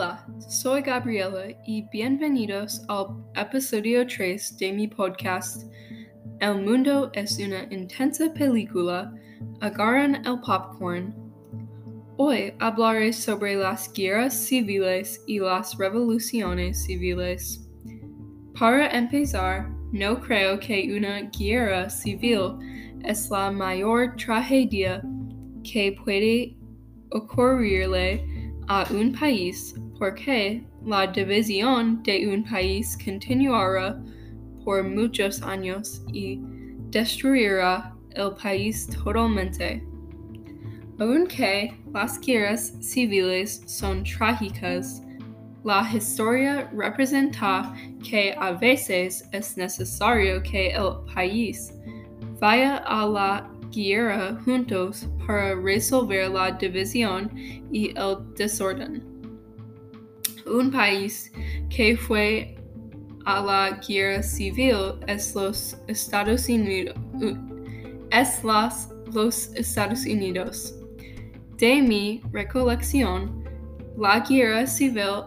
Hola, soy Gabriela y bienvenidos al episodio 3 de mi podcast El mundo es una intensa película, agarran el popcorn. Hoy hablaré sobre las guerras civiles y las revoluciones civiles. Para empezar, no creo que una guerra civil es la mayor tragedia que puede ocurrirle a un país porque la división de un país continuará por muchos años y destruirá el país totalmente. Aunque las guerras civiles son trágicas, la historia representa que a veces es necesario que el país vaya a la guerra juntos para resolver la división y el desorden. Un país que fue a la guerra civil es los Estados Unidos. Es los Estados Unidos. De mi recolección, la guerra civil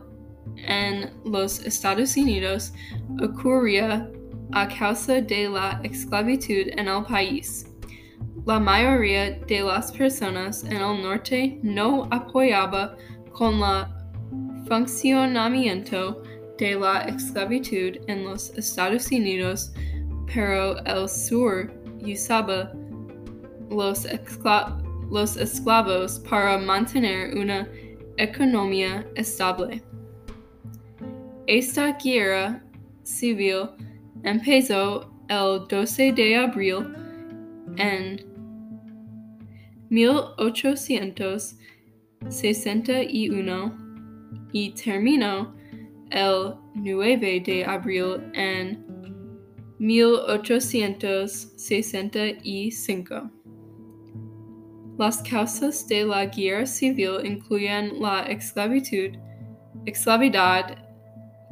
en los Estados Unidos ocurría a causa de la esclavitud en el país. La mayoría de las personas en el norte no apoyaba con el funcionamiento de la esclavitud en los Estados Unidos, pero el sur usaba los, los esclavos para mantener una economía estable. Esta guerra civil empezó el 12 de abril en 1861 y terminó el 9 de abril en 1865. Las causas de la guerra civil incluyen la esclavitud, esclavidad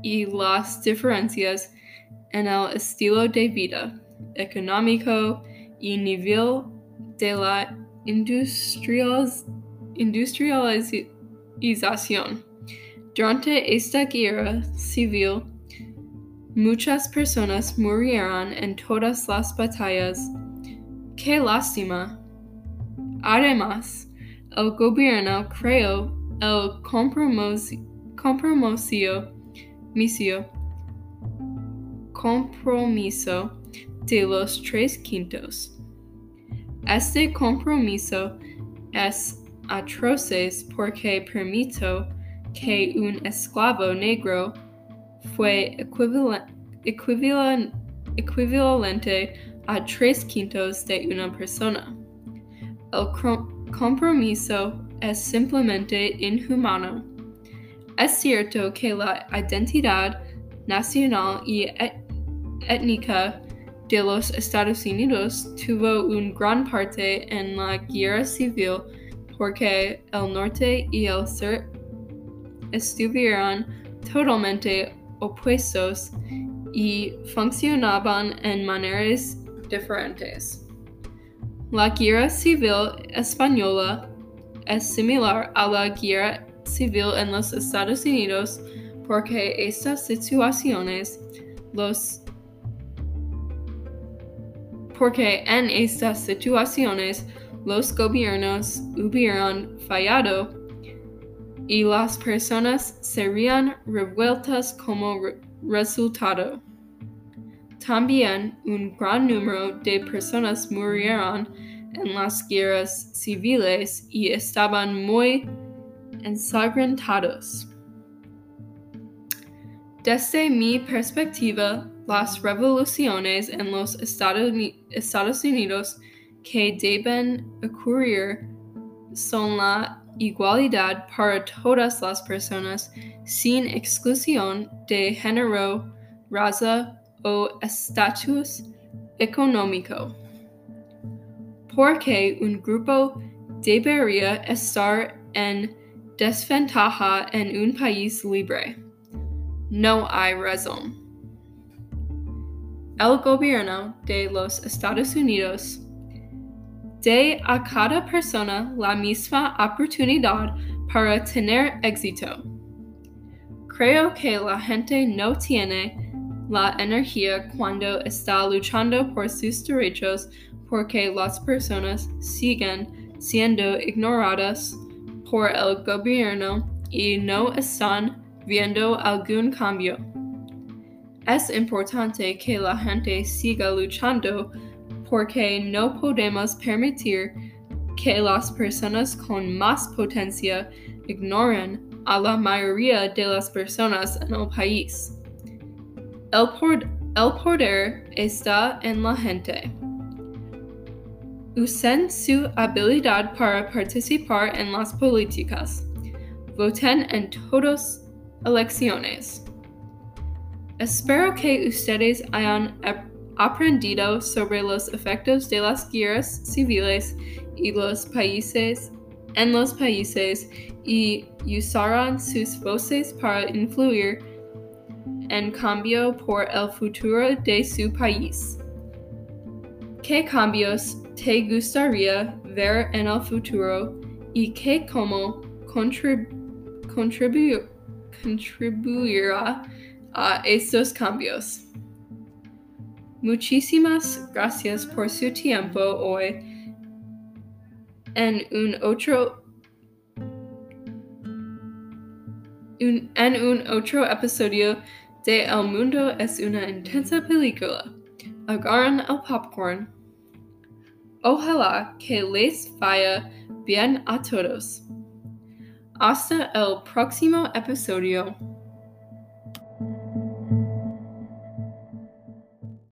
y las diferencias en el estilo de vida económico y nivel de la industrialización. Durante esta guerra civil, muchas personas murieron en todas las batallas. ¡Qué lástima! Además, el gobierno creó el compromiso, compromiso de los tres quintos. Este compromiso es atroces porque permitió que un esclavo negro fue equivalente a tres quintos de una persona. El compromiso es simplemente inhumano. Es cierto que la identidad nacional y étnica de los Estados Unidos tuvo un gran parte en la guerra civil porque el norte y el sur estuvieron totalmente opuestos y funcionaban en maneras diferentes. La guerra civil española es similar a la guerra civil en los Estados Unidos porque estas situaciones los porque en estas situaciones los gobiernos hubieran fallado y las personas serían revueltas como re resultado. También un gran número de personas murieron en las guerras civiles y estaban muy ensangrentados. Desde mi perspectiva, las revoluciones en los Estados Unidos que deben ocurrir son la igualdad para todas las personas sin exclusión de género, raza o estatus económico. Porque un grupo debería estar en desventaja en un país libre. No hay razón. El gobierno de los Estados Unidos de a cada persona la misma oportunidad para tener éxito. Creo que la gente no tiene la energía cuando está luchando por sus derechos porque las personas siguen siendo ignoradas por el gobierno y no están viendo algún cambio. Es importante que la gente siga luchando porque no podemos permitir que las personas con más potencia ignoren a la mayoría de las personas en el país. El, el poder está en la gente. Usen su habilidad para participar en las políticas. Voten en todas elecciones. Espero que ustedes hayan aprendido sobre los efectos de las guerras civiles y los países en los países y usarán sus voces para influir en cambio por el futuro de su país. ¿Qué cambios te gustaría ver en el futuro y qué cómo contribuirá a estos cambios? Muchísimas gracias por su tiempo hoy en un otro en un otro episodio de El mundo es una intensa película. Agarran el popcorn. Ojalá que les vaya bien a todos. Hasta el próximo episodio.